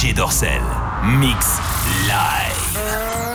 DJ Dorsel. Mix live.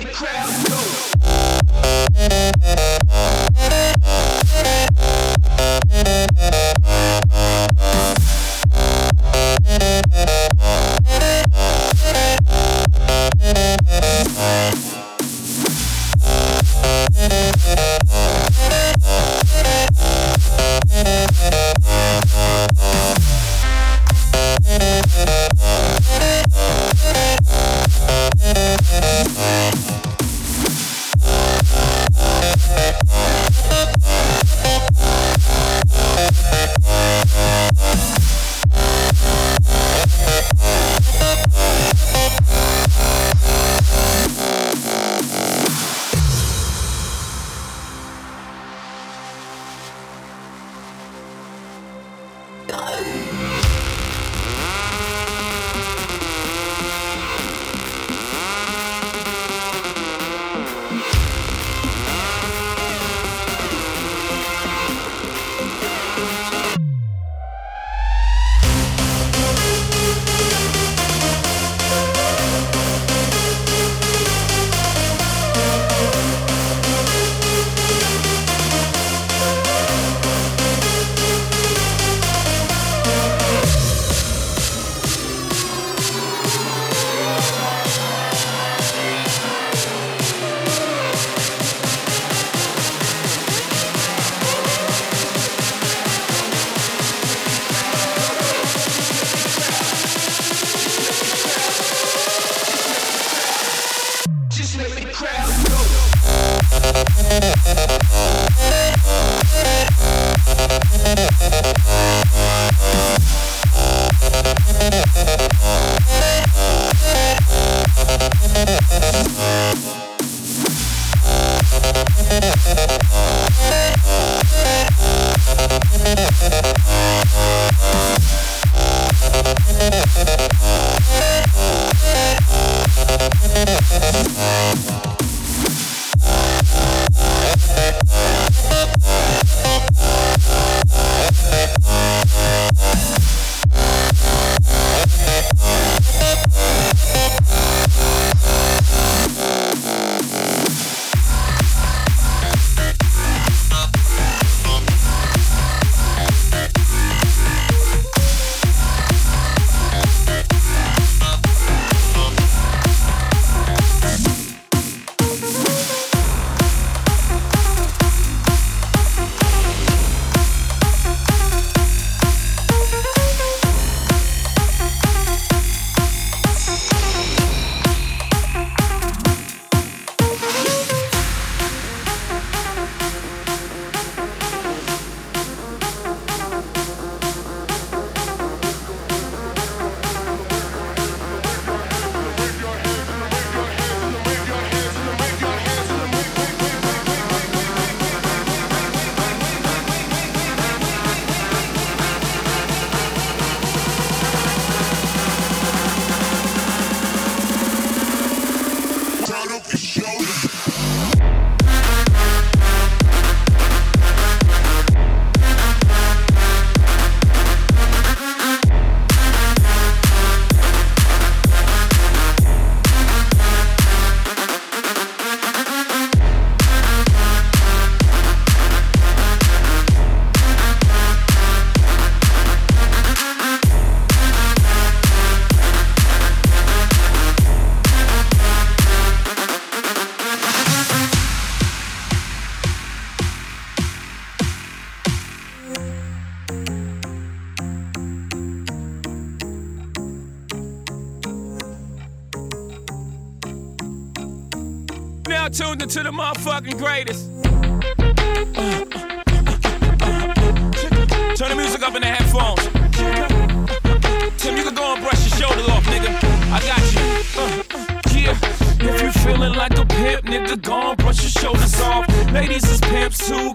the crowd go. it to the motherfucking greatest. Turn the music up in the headphones. Tim, you can go and brush your shoulder off, nigga. I got you. Uh, yeah. If you feeling like a pimp, nigga, go and brush your shoulders off. Ladies is pimps too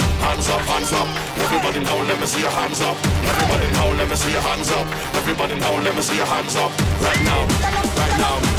hands up, hands up. Everybody now, let me see your hands up. Everybody now, let me see your hands up. Everybody now, let me see your hands up. Right now, right now.